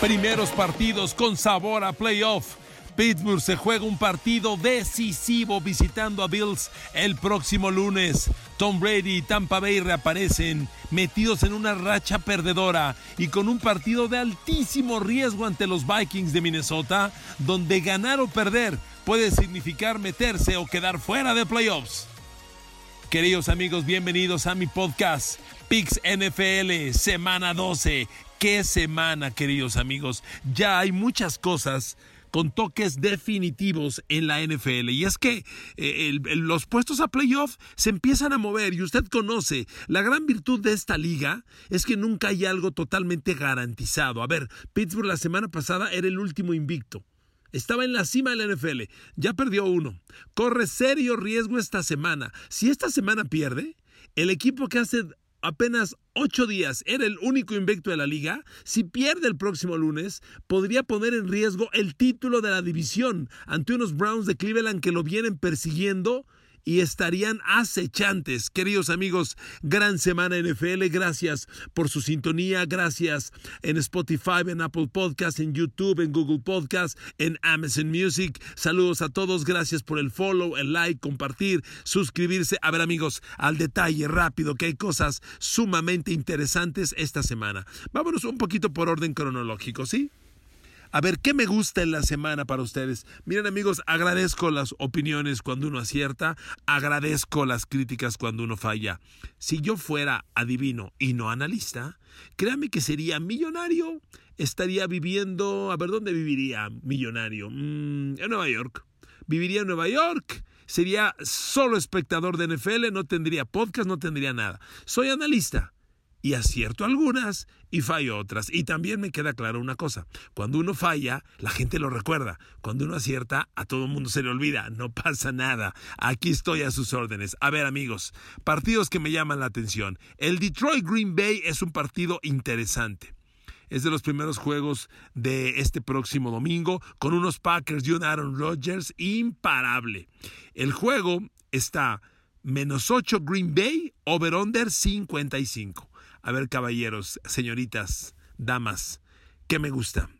Primeros partidos con sabor a playoff. Pittsburgh se juega un partido decisivo visitando a Bills el próximo lunes. Tom Brady y Tampa Bay reaparecen metidos en una racha perdedora y con un partido de altísimo riesgo ante los Vikings de Minnesota, donde ganar o perder puede significar meterse o quedar fuera de playoffs. Queridos amigos, bienvenidos a mi podcast Pix NFL, semana 12. ¿Qué semana, queridos amigos? Ya hay muchas cosas con toques definitivos en la NFL. Y es que eh, los puestos a playoff se empiezan a mover y usted conoce, la gran virtud de esta liga es que nunca hay algo totalmente garantizado. A ver, Pittsburgh la semana pasada era el último invicto. Estaba en la cima de la NFL. Ya perdió uno. Corre serio riesgo esta semana. Si esta semana pierde, el equipo que hace apenas ocho días era el único invicto de la liga, si pierde el próximo lunes, podría poner en riesgo el título de la división ante unos Browns de Cleveland que lo vienen persiguiendo y estarían acechantes. Queridos amigos, gran semana NFL. Gracias por su sintonía. Gracias en Spotify, en Apple Podcast, en YouTube, en Google Podcast, en Amazon Music. Saludos a todos. Gracias por el follow, el like, compartir, suscribirse. A ver amigos, al detalle rápido que hay cosas sumamente interesantes esta semana. Vámonos un poquito por orden cronológico, ¿sí? A ver, ¿qué me gusta en la semana para ustedes? Miren amigos, agradezco las opiniones cuando uno acierta, agradezco las críticas cuando uno falla. Si yo fuera adivino y no analista, créame que sería millonario. Estaría viviendo, a ver, ¿dónde viviría millonario? Mm, en Nueva York. Viviría en Nueva York sería solo espectador de NFL, no tendría podcast, no tendría nada. Soy analista y acierto algunas y fallo otras. Y también me queda claro una cosa, cuando uno falla, la gente lo recuerda, cuando uno acierta, a todo el mundo se le olvida, no pasa nada, aquí estoy a sus órdenes. A ver amigos, partidos que me llaman la atención. El Detroit Green Bay es un partido interesante. Es de los primeros juegos de este próximo domingo con unos Packers y un Aaron Rodgers imparable. El juego está menos 8 Green Bay, over-under 55. A ver, caballeros, señoritas, damas, ¿qué me gusta?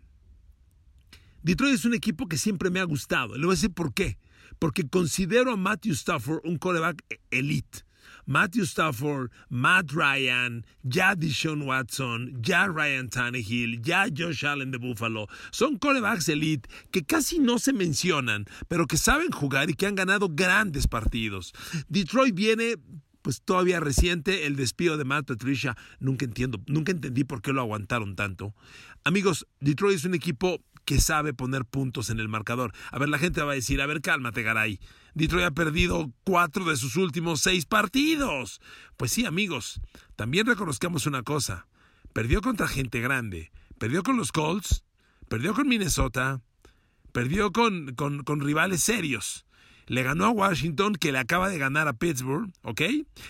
Detroit es un equipo que siempre me ha gustado. Le voy a decir por qué. Porque considero a Matthew Stafford un coreback elite. Matthew Stafford, Matt Ryan, ya Deshaun Watson, ya Ryan Tannehill, ya Josh Allen de Buffalo. Son corebacks elite que casi no se mencionan, pero que saben jugar y que han ganado grandes partidos. Detroit viene pues todavía reciente el despido de Matt Patricia, nunca entiendo, nunca entendí por qué lo aguantaron tanto. Amigos, Detroit es un equipo que sabe poner puntos en el marcador. A ver, la gente va a decir, a ver, cálmate, Garay. Detroit ha perdido cuatro de sus últimos seis partidos. Pues sí, amigos, también reconozcamos una cosa. Perdió contra gente grande. Perdió con los Colts, perdió con Minnesota, perdió con, con, con rivales serios le ganó a Washington, que le acaba de ganar a Pittsburgh, ¿ok?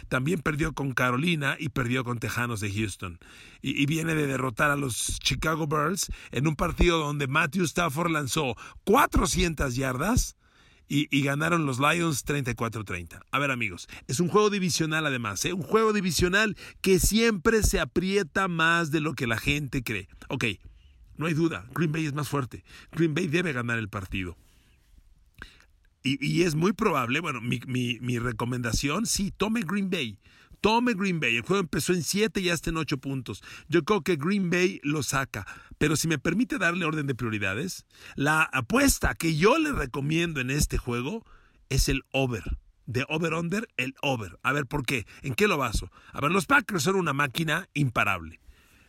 También perdió con Carolina y perdió con Tejanos de Houston. Y, viene de derrotar a los Chicago Bears en un partido donde Matthew Stafford lanzó 400 yardas. Y, ganaron los Lions 34-30. A ver amigos, es un juego divisional además, ¿eh? un juego divisional que siempre se aprieta más de lo que la gente cree. Ok, no hay duda, Green Bay es más fuerte. Green Bay debe ganar el partido. Y, es muy probable, bueno, mi, mi, recomendación, sí, tome Green Bay. Tome Green Bay. El juego empezó en 7 y ya está en 8 puntos. Yo creo que Green Bay lo saca. Pero si me permite darle orden de prioridades, la apuesta que yo le recomiendo en este juego es el over. De over-under, el over. A ver, ¿por qué? ¿En qué lo baso? A ver, los Packers son una máquina imparable.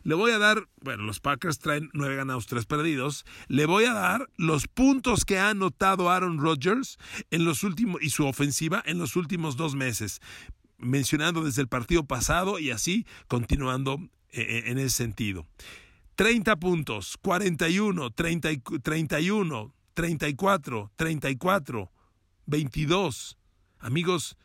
Le voy a dar, bueno, los Packers traen nueve ganados, tres perdidos. Le voy a dar los puntos que ha anotado Aaron Rodgers en los últimos y su ofensiva en los últimos dos meses, mencionando desde el partido pasado y así continuando eh, eh, en ese sentido. 30 puntos, 41, 30, 31, 34, 34, 22. Amigos,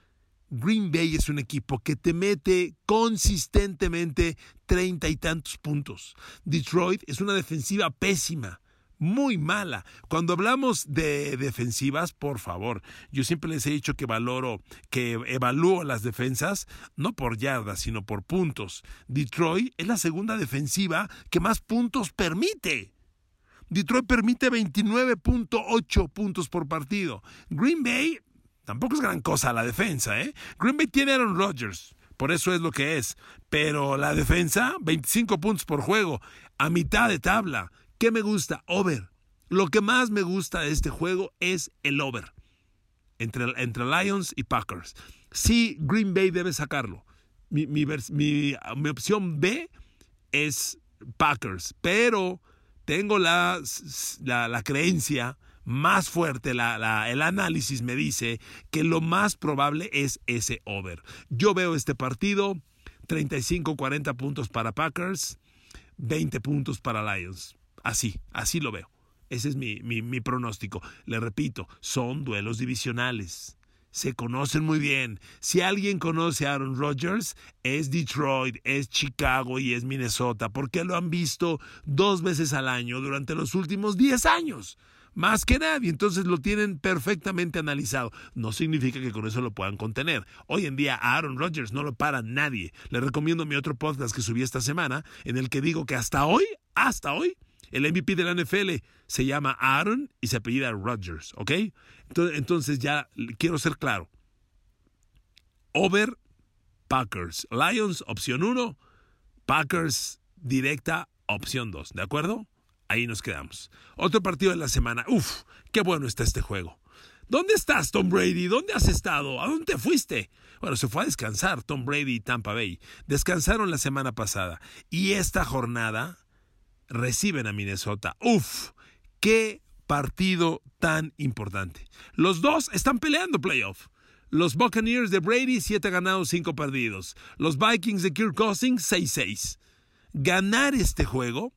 Green Bay es un equipo que te mete consistentemente treinta y tantos puntos. Detroit es una defensiva pésima, muy mala. Cuando hablamos de defensivas, por favor, yo siempre les he dicho que valoro, que evalúo las defensas no por yardas, sino por puntos. Detroit es la segunda defensiva que más puntos permite. Detroit permite 29.8 puntos por partido. Green Bay tampoco es gran cosa la defensa, ¿eh? Green Bay tiene Aaron Rodgers, por eso es lo que es. Pero la defensa, 25 puntos por juego, a mitad de tabla. ¿Qué me gusta? Over. Lo que más me gusta de este juego es el over. Entre, entre Lions y Packers. Sí, Green Bay debe sacarlo. Mi, mi, mi opción B es Packers, pero tengo la, la, creencia más fuerte, el análisis me dice que lo más probable es ese over. Yo veo este partido, 35-40 puntos para Packers, 20 puntos para Lions. Así, así lo veo. Ese es mi, mi, mi pronóstico. Le repito, son duelos divisionales se conocen muy bien. Si alguien conoce a Aaron Rodgers, es Detroit, es Chicago y es Minnesota, porque lo han visto dos veces al año durante los últimos 10 años. Más que nadie, entonces lo tienen perfectamente analizado. No significa que con eso lo puedan contener. Hoy en día a Aaron Rodgers no lo para nadie. Le recomiendo mi otro podcast que subí esta semana, en el que digo que hasta hoy, hasta hoy, el MVP de la NFL se llama Aaron y se apellida Rodgers, ¿ok? Entonces, ya quiero ser claro. Over Packers. Lions, opción 1. Packers directa, opción 2. ¿De acuerdo? Ahí nos quedamos. Otro partido de la semana. Uf, qué bueno está este juego. ¿Dónde estás, Tom Brady? ¿Dónde has estado? ¿A dónde fuiste? Bueno, se fue a descansar Tom Brady y Tampa Bay. Descansaron la semana pasada. Y esta jornada reciben a Minnesota. Uf, qué partido tan importante. Los dos están peleando playoff. Los Buccaneers de Brady, 7 ganados, 5 perdidos. Los Vikings de Kirk Cousins, 6-6. Ganar este juego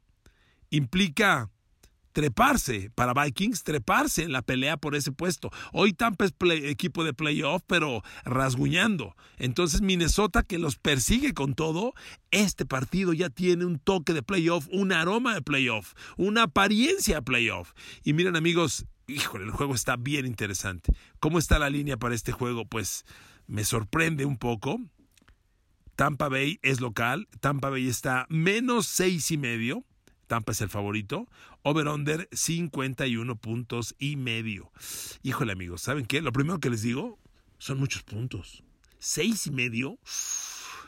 implica treparse para Vikings, treparse en la pelea por ese puesto. Hoy Tampa es equipo de playoff, pero rasguñando. Entonces Minnesota que los persigue con todo, este partido ya tiene un toque de playoff, un aroma de playoff, una apariencia de playoff. Y miren amigos, híjole, el juego está bien interesante. ¿Cómo está la línea para este juego? Pues me sorprende un poco. Tampa Bay es local, Tampa Bay está menos seis y medio. Tampa es el favorito. Over-under 51 puntos y medio. Híjole, amigos, ¿saben qué? Lo primero que les digo son muchos puntos. ¿Seis y medio?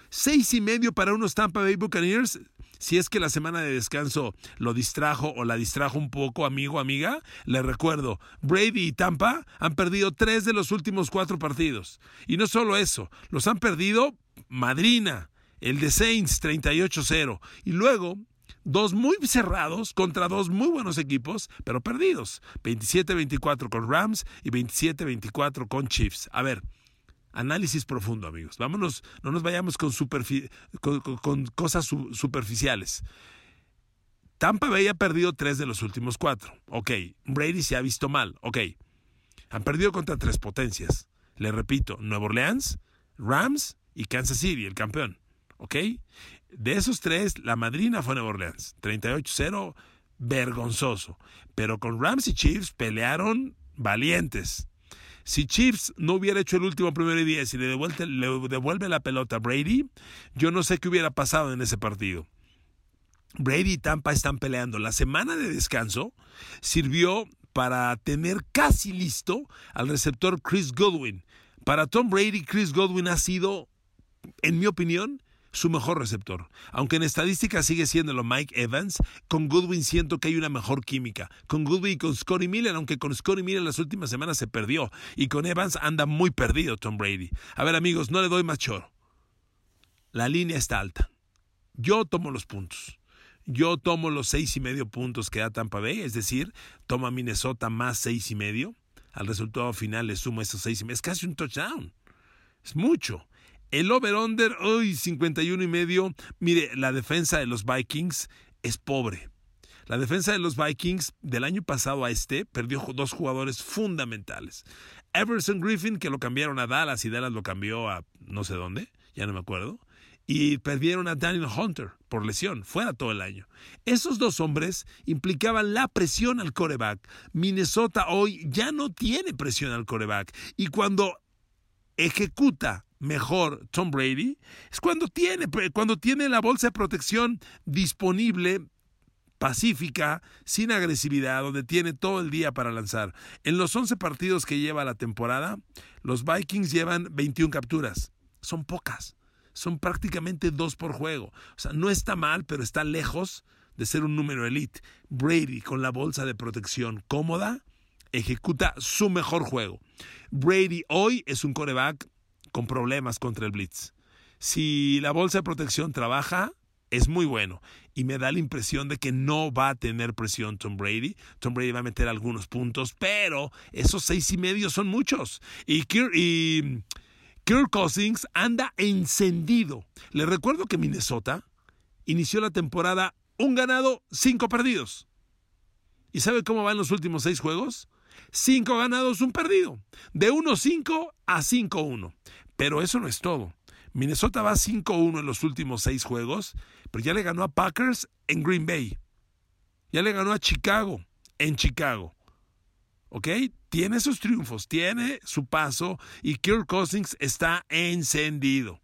Seis y medio para unos Tampa Bay Buccaneers. Si es que la semana de descanso lo distrajo o la distrajo un poco, amigo, amiga, le recuerdo, Brady y Tampa han perdido tres de los últimos cuatro partidos. Y no solo eso, los han perdido Madrina, el de Saints 38-0. Y luego Dos muy cerrados contra dos muy buenos equipos, pero perdidos. 27-24 con Rams y 27-24 con Chiefs. A ver, análisis profundo, amigos. Vámonos, no nos vayamos con, con, cosas superficiales. Tampa Bay ha perdido tres de los últimos cuatro. Ok. Brady se ha visto mal. Ok. Han perdido contra tres potencias. Le repito, Nueva Orleans, Rams y Kansas City, el campeón. ¿Ok? De esos tres, la madrina fue Nueva Orleans. 38-0, vergonzoso. Pero con Rams y Chiefs pelearon valientes. Si Chiefs no hubiera hecho el último primero y diez y le devuelve, le devuelve la pelota a Brady, yo no sé qué hubiera pasado en ese partido. Brady y Tampa están peleando. La semana de descanso sirvió para tener casi listo al receptor Chris Godwin. Para Tom Brady, Chris Godwin ha sido, en mi opinión, su mejor receptor. Aunque en estadística sigue siendo lo Mike Evans, con Goodwin siento que hay una mejor química. Con Goodwin y con Scotty Miller, aunque con Scotty Miller las últimas semanas se perdió. Y con Evans anda muy perdido Tom Brady. A ver amigos, no le doy más choro. La línea está alta. Yo tomo los puntos. Yo tomo los seis y medio puntos que da Tampa Bay, es decir, toma Minnesota más seis y medio. Al resultado final le sumo esos seis y medio. Es casi un touchdown. Es mucho. El over-under, hoy 51 y medio. Mire, la defensa de los Vikings es pobre. La defensa de los Vikings del año pasado a este perdió dos jugadores fundamentales. Everson Griffin, que lo cambiaron a Dallas y Dallas lo cambió a no sé dónde, ya no me acuerdo. Y perdieron a Daniel Hunter por lesión, fuera todo el año. Esos dos hombres implicaban la presión al coreback. Minnesota hoy ya no tiene presión al coreback. Y cuando ejecuta mejor Tom Brady es cuando tiene, cuando tiene la bolsa de protección disponible pacífica, sin agresividad, donde tiene todo el día para lanzar. En los 11 partidos que lleva la temporada, los Vikings llevan 21 capturas. Son pocas. Son prácticamente dos por juego. O sea, no está mal, pero está lejos de ser un número elite. Brady, con la bolsa de protección cómoda, ejecuta su mejor juego. Brady hoy es un coreback con problemas contra el blitz. Si la bolsa de protección trabaja, es muy bueno. Y me da la impresión de que no va a tener presión Tom Brady. Tom Brady va a meter algunos puntos, pero esos seis y medio son muchos. Y Kirk, y Kirk Cousins anda encendido. Le recuerdo que Minnesota inició la temporada un ganado, cinco perdidos. ¿Y sabe cómo van los últimos seis juegos? Cinco ganados, un perdido. De 1-5 a 5-1. Pero eso no es todo. Minnesota va 5-1 en los últimos seis juegos, pero ya le ganó a Packers en Green Bay. Ya le ganó a Chicago en Chicago. ¿Ok? Tiene sus triunfos, tiene su paso y Kirk Cousins está encendido.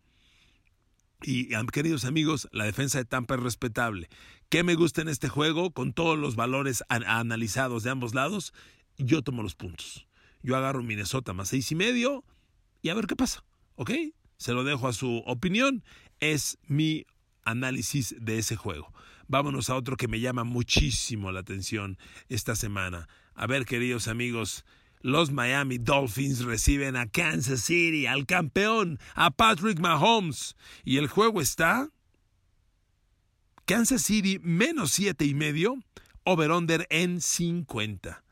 Y queridos amigos, la defensa de Tampa es respetable. ¿Qué me gusta en este juego? Con todos los valores analizados de ambos lados, yo tomo los puntos. Yo agarro Minnesota más seis y medio y a ver qué pasa. ¿Ok? Se lo dejo a su opinión. Es mi análisis de ese juego. Vámonos a otro que me llama muchísimo la atención esta semana. A ver, queridos amigos, los Miami Dolphins reciben a Kansas City, al campeón, a Patrick Mahomes. Y el juego está Kansas City menos siete y medio, over-under en 50.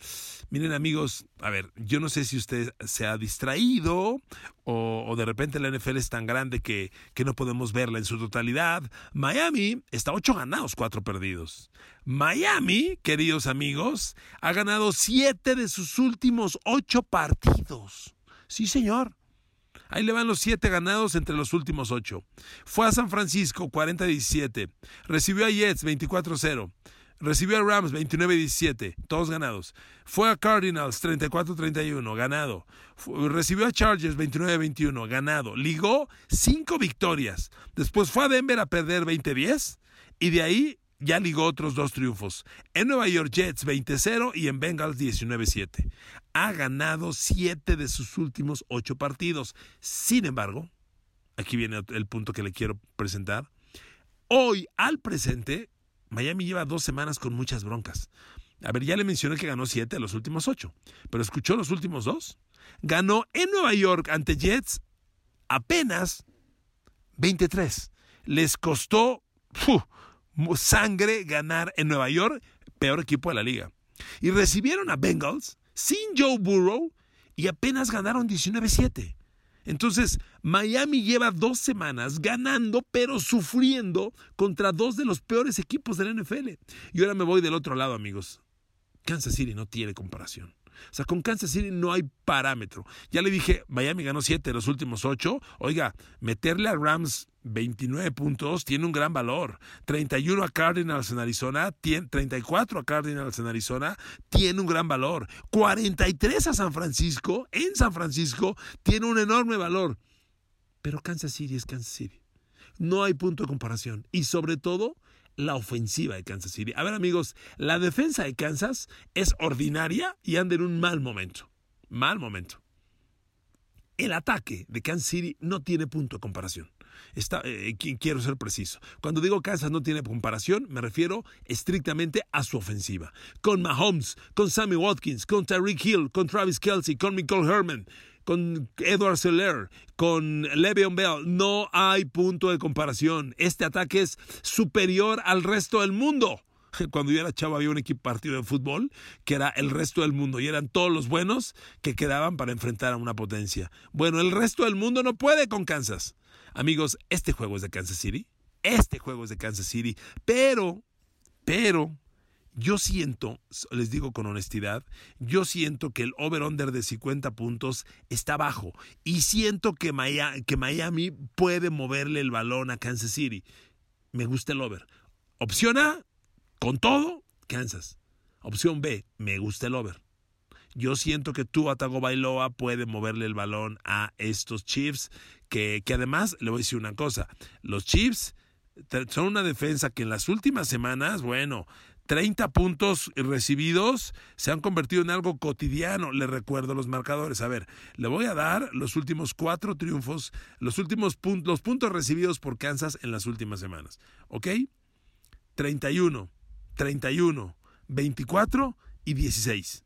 Miren amigos, a ver, yo no sé si usted se ha distraído o, de repente la NFL es tan grande que, que, no podemos verla en su totalidad. Miami está ocho ganados, cuatro perdidos. Miami, queridos amigos, ha ganado siete de sus últimos ocho partidos. Sí, señor. Ahí le van los siete ganados entre los últimos ocho. Fue a San Francisco 40-17. Recibió a Jets 24-0. Recibió a Rams 29-17, todos ganados. Fue a Cardinals 34-31, ganado. recibió a Chargers 29-21, ganado. Ligó cinco victorias. Después fue a Denver a perder 20-10 y de ahí ya ligó otros dos triunfos. En Nueva York Jets 20-0 y en Bengals 19-7. Ha ganado siete de sus últimos ocho partidos. Sin embargo, aquí viene el punto que le quiero presentar. Hoy, al presente, Miami lleva dos semanas con muchas broncas. A ver, ya le mencioné que ganó siete de los últimos ocho, pero escuchó los últimos dos. Ganó en Nueva York ante Jets apenas 23. Les costó sangre ganar en Nueva York, peor equipo de la liga. Y recibieron a Bengals sin Joe Burrow y apenas ganaron 19-7. Entonces, Miami lleva dos semanas ganando, pero sufriendo contra dos de los peores equipos de la NFL. Y ahora me voy del otro lado, amigos. Kansas City no tiene comparación. O sea, con Kansas City no hay parámetro. Ya le dije, Miami ganó siete de los últimos ocho. Oiga, meterle a Rams 29 puntos tiene un gran valor. 31 a Cardinals en Arizona, 34 a Cardinals en Arizona, tiene un gran valor. 43 a San Francisco, en San Francisco, tiene un enorme valor. Pero Kansas City es Kansas City. No hay punto de comparación. Y sobre todo, la ofensiva de Kansas City. A ver amigos, la defensa de Kansas es ordinaria y anda en un mal momento. Mal momento. El ataque de Kansas City no tiene punto de comparación. Eh, quiero ser preciso. Cuando digo Kansas no tiene comparación, me refiero estrictamente a su ofensiva. Con Mahomes, con Sammy Watkins, con Tyreek Hill, con Travis Kelsey, con Michael Herman, con Edward Seller, con Le'Veon Bell, no hay punto de comparación. Este ataque es superior al resto del mundo. Cuando yo era chavo había un equipo partido de fútbol que era el resto del mundo y eran todos los buenos que quedaban para enfrentar a una potencia. Bueno, el resto del mundo no puede con Kansas. Amigos, este juego es de Kansas City. Este juego es de Kansas City. Pero, pero, yo siento, les digo con honestidad, yo siento que el over-under de 50 puntos está bajo y siento que Miami, puede moverle el balón a Kansas City. Me gusta el over. Opción A, con todo, Kansas. Opción B, me gusta el over. Yo siento que tú, Atago Bailoa, puede moverle el balón a estos Chiefs, que, que además, le voy a decir una cosa, los Chiefs son una defensa que en las últimas semanas, bueno, 30 puntos recibidos se han convertido en algo cotidiano. Le recuerdo los marcadores. A ver, le voy a dar los últimos cuatro triunfos, los últimos puntos, los puntos recibidos por Kansas en las últimas semanas. ¿Ok? 31, 31, 24 y 16.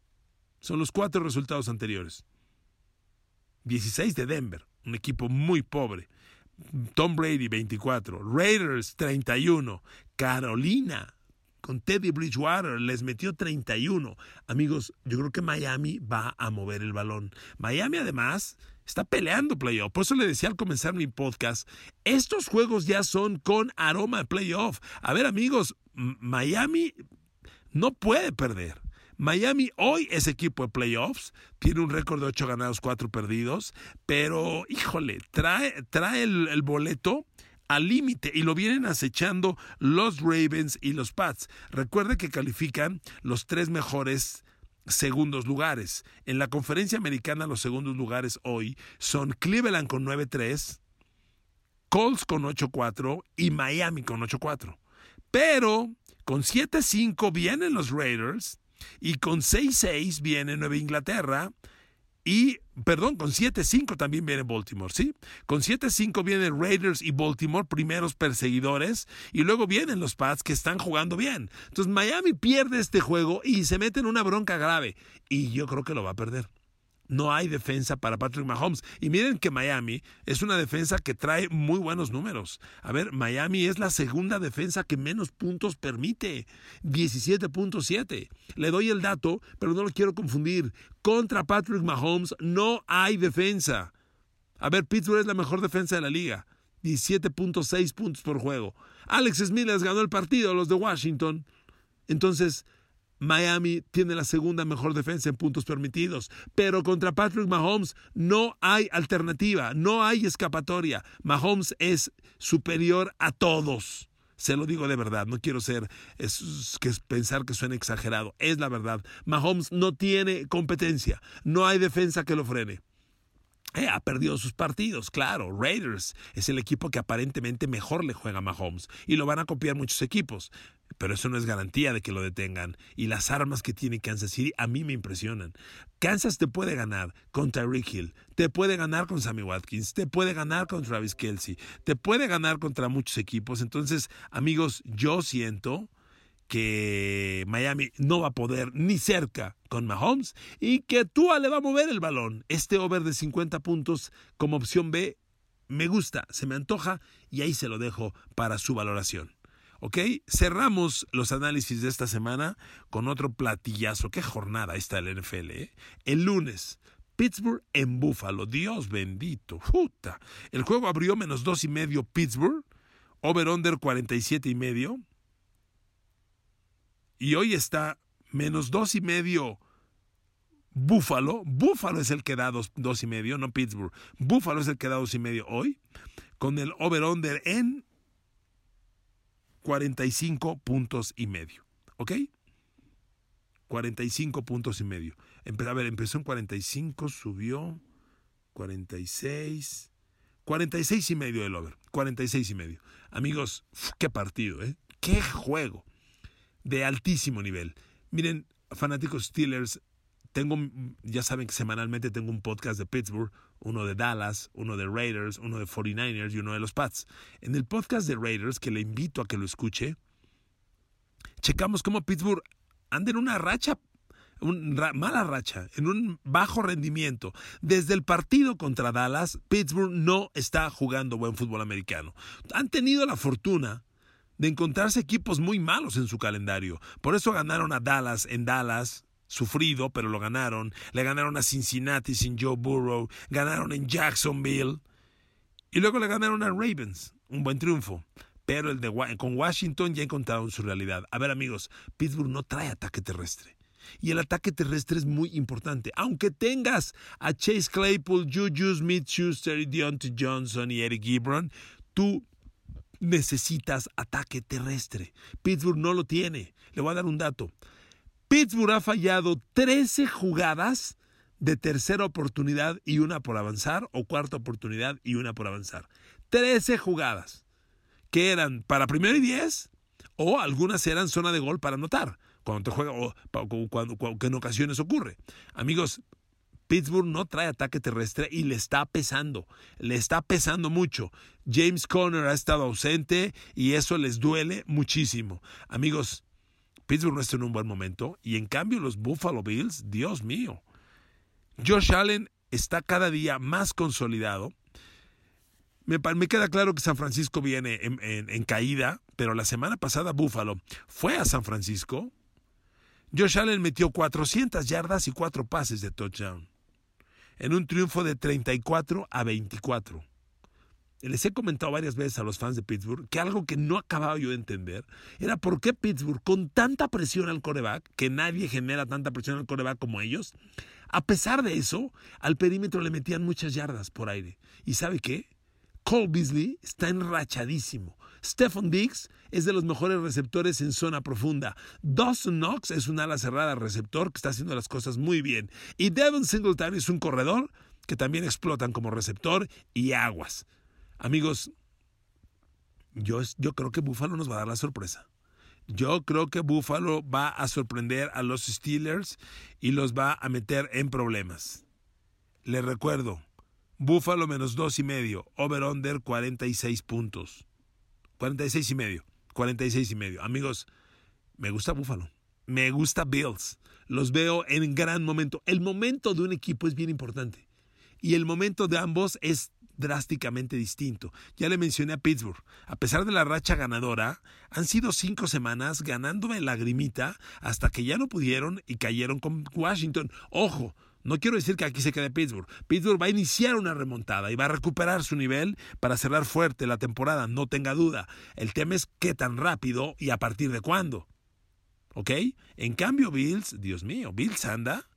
Son los cuatro resultados anteriores. 16 de Denver, un equipo muy pobre. Tom Brady 24, Raiders 31, Carolina con Teddy Bridgewater les metió 31. Amigos, yo creo que Miami va a mover el balón. Miami además está peleando playoff. Por eso le decía al comenzar mi podcast, estos juegos ya son con aroma de playoff. A ver amigos, Miami no puede perder. Miami hoy es equipo de playoffs, tiene un récord de 8 ganados, 4 perdidos, pero híjole, trae, trae el, el boleto al límite y lo vienen acechando los Ravens y los Pats. Recuerde que califican los tres mejores segundos lugares. En la conferencia americana los segundos lugares hoy son Cleveland con 9-3, Colts con 8-4 y Miami con 8-4. Pero con 7-5 vienen los Raiders y con 6-6 viene Nueva Inglaterra y, perdón, con 7-5 también viene Baltimore, ¿sí? Con 7-5 vienen Raiders y Baltimore, primeros perseguidores, y luego vienen los Pats que están jugando bien. Entonces Miami pierde este juego y se mete en una bronca grave, y yo creo que lo va a perder no hay defensa para Patrick Mahomes. Y miren que Miami es una defensa que trae muy buenos números. A ver, Miami es la segunda defensa que menos puntos permite, 17.7. Le doy el dato, pero no lo quiero confundir. Contra Patrick Mahomes no hay defensa. A ver, Pittsburgh es la mejor defensa de la liga. 17.6 puntos por juego. Alex Smith les ganó el partido a los de Washington. Entonces, Miami tiene la segunda mejor defensa en puntos permitidos, pero contra Patrick Mahomes no hay alternativa, no hay escapatoria. Mahomes es superior a todos. Se lo digo de verdad, no quiero ser es, que pensar que suena exagerado, es la verdad. Mahomes no tiene competencia, no hay defensa que lo frene. Eh, ha perdido sus partidos, claro. Raiders es el equipo que aparentemente mejor le juega a Mahomes y lo van a copiar muchos equipos, pero eso no es garantía de que lo detengan. Y las armas que tiene Kansas City a mí me impresionan. Kansas te puede ganar con Tyreek Hill, te puede ganar con Sammy Watkins, te puede ganar con Travis Kelsey, te puede ganar contra muchos equipos. Entonces, amigos, yo siento que Miami no va a poder ni cerca con Mahomes y que Tua le va a mover el balón. Este over de 50 puntos como opción B me gusta, se me antoja y ahí se lo dejo para su valoración. ¿Ok? Cerramos los análisis de esta semana con otro platillazo. ¿Qué jornada está el NFL? El lunes, Pittsburgh en Buffalo. Dios bendito. Puta. El juego abrió menos dos y medio Pittsburgh. Over-under 47 y medio y hoy está menos dos y medio Búfalo. Búfalo es el que da dos, y medio, no Pittsburgh. Búfalo es el que da dos y medio hoy, con el over-under en 45 puntos y medio. ¿Ok? 45 puntos y medio. A ver, empezó en 45, subió 46. 46 y medio el over. 46 y medio. Amigos, qué partido, ¿eh? Qué juego de altísimo nivel. Miren, fanáticos Steelers, tengo, ya saben que semanalmente tengo un podcast de Pittsburgh, uno de Dallas, uno de Raiders, uno de 49ers y uno de los Pats. En el podcast de Raiders, que le invito a que lo escuche, checamos cómo Pittsburgh anda en una racha, una mala racha, en un bajo rendimiento. Desde el partido contra Dallas, Pittsburgh no está jugando buen fútbol americano. Han tenido la fortuna de encontrarse equipos muy malos en su calendario. Por eso ganaron a Dallas en Dallas, sufrido, pero lo ganaron. Le ganaron a Cincinnati sin Joe Burrow, ganaron en Jacksonville y luego le ganaron a Ravens, un buen triunfo. Pero el de, con Washington ya encontraron su realidad. A ver amigos, Pittsburgh no trae ataque terrestre. Y el ataque terrestre es muy importante. Aunque tengas a Chase Claypool, Juju Smith-Schuster, Deontay Johnson y Eric Gibron, tú necesitas ataque terrestre. Pittsburgh no lo tiene. Le voy a dar un dato. Pittsburgh ha fallado 13 jugadas de tercera oportunidad y una por avanzar, o cuarta oportunidad y una por avanzar. 13 jugadas que eran para primero y 10 O algunas eran zona de gol para anotar, cuando te juega, o cuando, que en ocasiones ocurre. Amigos, Pittsburgh no trae ataque terrestre y le está pesando, le está pesando mucho. James Conner ha estado ausente y eso les duele muchísimo. Amigos, Pittsburgh no está en un buen momento y en cambio los Buffalo Bills, Dios mío. Josh Allen está cada día más consolidado. Me, queda claro que San Francisco viene en, caída, pero la semana pasada Buffalo fue a San Francisco. Josh Allen metió 400 yardas y 4 pases de touchdown en un triunfo de 34 a 24. Les he comentado varias veces a los fans de Pittsburgh que algo que no acababa yo de entender era por qué Pittsburgh, con tanta presión al coreback, que nadie genera tanta presión al coreback como ellos, a pesar de eso, al perímetro le metían muchas yardas por aire. ¿Y sabe qué? Cole Beasley está enrachadísimo. Stephon Diggs es de los mejores receptores en zona profunda. Dawson Knox es un ala cerrada receptor que está haciendo las cosas muy bien. Y Devon Singletary es un corredor que también explotan como receptor y aguas. Amigos, yo, yo creo que Buffalo nos va a dar la sorpresa. Yo creo que Buffalo va a sorprender a los Steelers y los va a meter en problemas. Les recuerdo, Buffalo menos dos y medio, over-under 46 puntos. 46 y medio. 46 y medio. Amigos, me gusta Buffalo. Me gusta Bills. Los veo en gran momento. El momento de un equipo es bien importante. Y el momento de ambos es drásticamente distinto. Ya le mencioné a Pittsburgh. A pesar de la racha ganadora, han sido cinco semanas ganándome lagrimita hasta que ya no pudieron y cayeron con Washington. Ojo, no quiero decir que aquí se quede Pittsburgh. Pittsburgh va a iniciar una remontada y va a recuperar su nivel para cerrar fuerte la temporada, no tenga duda. El tema es qué tan rápido y a partir de cuándo. ¿Ok? En cambio, Bills, Dios mío, Bills anda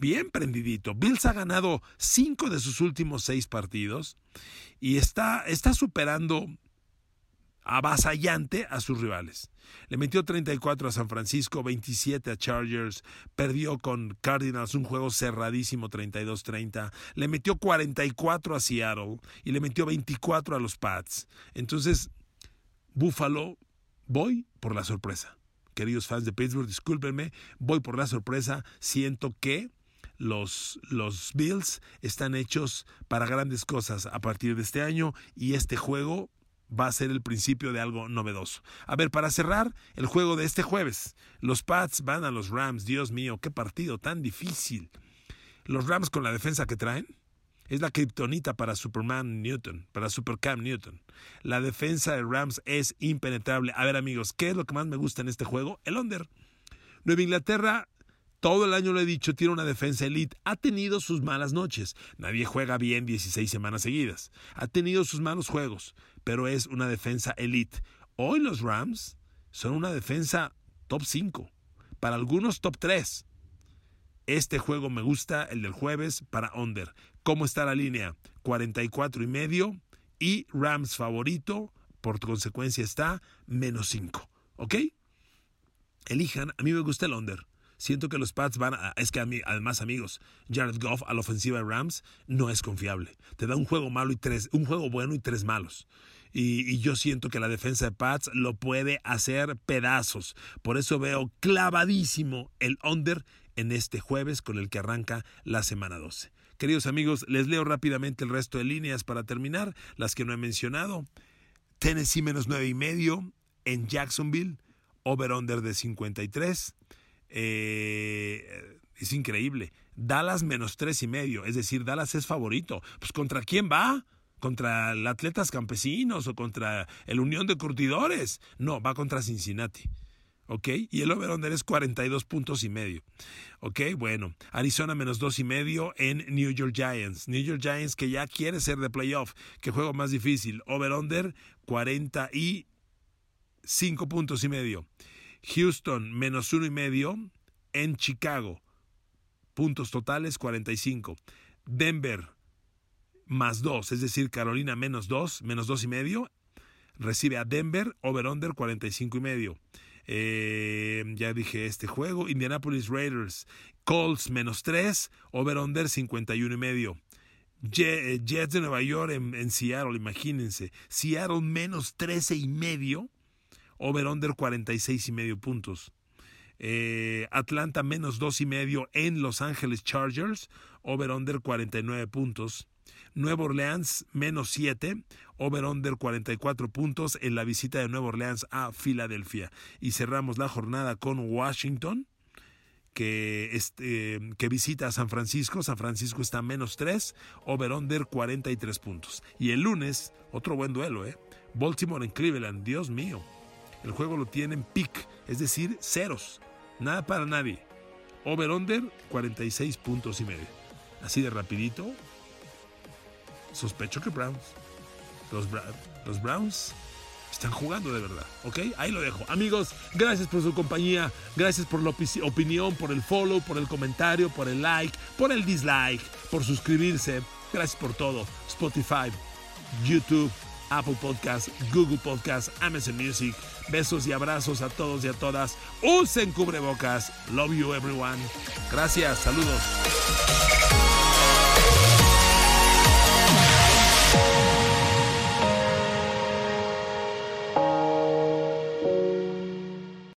bien prendidito. Bills ha ganado cinco de sus últimos seis partidos y está, está superando avasallante a sus rivales. Le metió 34 a San Francisco, 27 a Chargers, perdió con Cardinals un juego cerradísimo 32-30, le metió 44 a Seattle y le metió 24 a los Pats. Entonces, Buffalo, voy por la sorpresa. Queridos fans de Pittsburgh, discúlpenme, voy por la sorpresa, siento que los, los Bills están hechos para grandes cosas a partir de este año y este juego va a ser el principio de algo novedoso. A ver, para cerrar el juego de este jueves, los Pats van a los Rams. Dios mío, qué partido tan difícil. Los Rams con la defensa que traen es la kriptonita para Superman Newton, para Supercam Newton. La defensa de Rams es impenetrable. A ver, amigos, ¿qué es lo que más me gusta en este juego? El under. Nueva Inglaterra todo el año lo he dicho, tiene una defensa elite. Ha tenido sus malas noches. Nadie juega bien 16 semanas seguidas. Ha tenido sus malos juegos, pero es una defensa elite. Hoy los Rams son una defensa top 5. Para algunos top 3. Este juego me gusta, el del jueves, para under. ¿Cómo está la línea? 44 y medio. Y Rams favorito, por consecuencia está menos 5. ¿Ok? Elijan, a mí me gusta el under. Siento que los Pats van a, es que a mí, además amigos, Jared Goff a la ofensiva de Rams no es confiable. Te da un juego malo y tres, un juego bueno y tres malos. Y, yo siento que la defensa de Pats lo puede hacer pedazos. Por eso veo clavadísimo el under en este jueves con el que arranca la semana 12. Queridos amigos, les leo rápidamente el resto de líneas para terminar, las que no he mencionado. Tennessee menos nueve y medio en Jacksonville, over-under de 53. Eh, es increíble. Dallas menos tres y medio, es decir, Dallas es favorito. Pues ¿contra quién va? ¿Contra el Atletas Campesinos o contra el Unión de Curtidores? No, va contra Cincinnati. ¿ok? Y el over-under es 42 puntos y medio, ¿ok? Bueno, Arizona menos dos y medio en New York Giants. New York Giants que ya quiere ser de playoff, que juego más difícil. Over-under 45 puntos y medio. Houston menos uno y medio en Chicago. Puntos totales 45. Denver más dos, es decir, Carolina menos dos, menos dos y medio. Recibe a Denver, over-under 45 y medio. Eh, ya dije este juego. Indianapolis Raiders, Colts menos tres, over-under 51 y medio. Eh, Jets de Nueva York en, en Seattle, imagínense. Seattle menos 13 y medio over-under 46 y medio puntos. Eh, Atlanta menos dos y medio en Los Ángeles Chargers, over-under 49 puntos. Nueva Orleans menos 7, over-under 44 puntos en la visita de Nueva Orleans a Filadelfia. Y cerramos la jornada con Washington, que, que visita a San Francisco. San Francisco está menos 3, over-under 43 puntos. Y el lunes, otro buen duelo, ¿eh? Baltimore en Cleveland, Dios mío. El juego lo tienen pick, es decir, ceros. Nada para nadie. Over-under 46 puntos y medio. Así de rapidito. Sospecho que Browns. Los, los Browns están jugando de verdad, ¿ok? Ahí lo dejo. Amigos, gracias por su compañía, gracias por la opinión, por el follow, por el comentario, por el like, por el dislike, por suscribirse. Gracias por todo. Spotify, YouTube, Apple Podcast, Google Podcast, Amazon Music. Besos y abrazos a todos y a todas. Usen cubrebocas. Love you everyone. Gracias. Saludos.